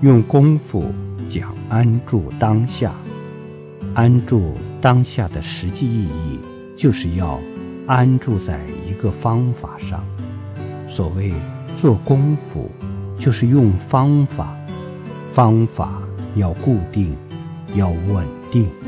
用功夫讲安住当下安住当下的实际意义就是要安住在一个方法上。所谓做功夫就是用方法方法要固定要稳定。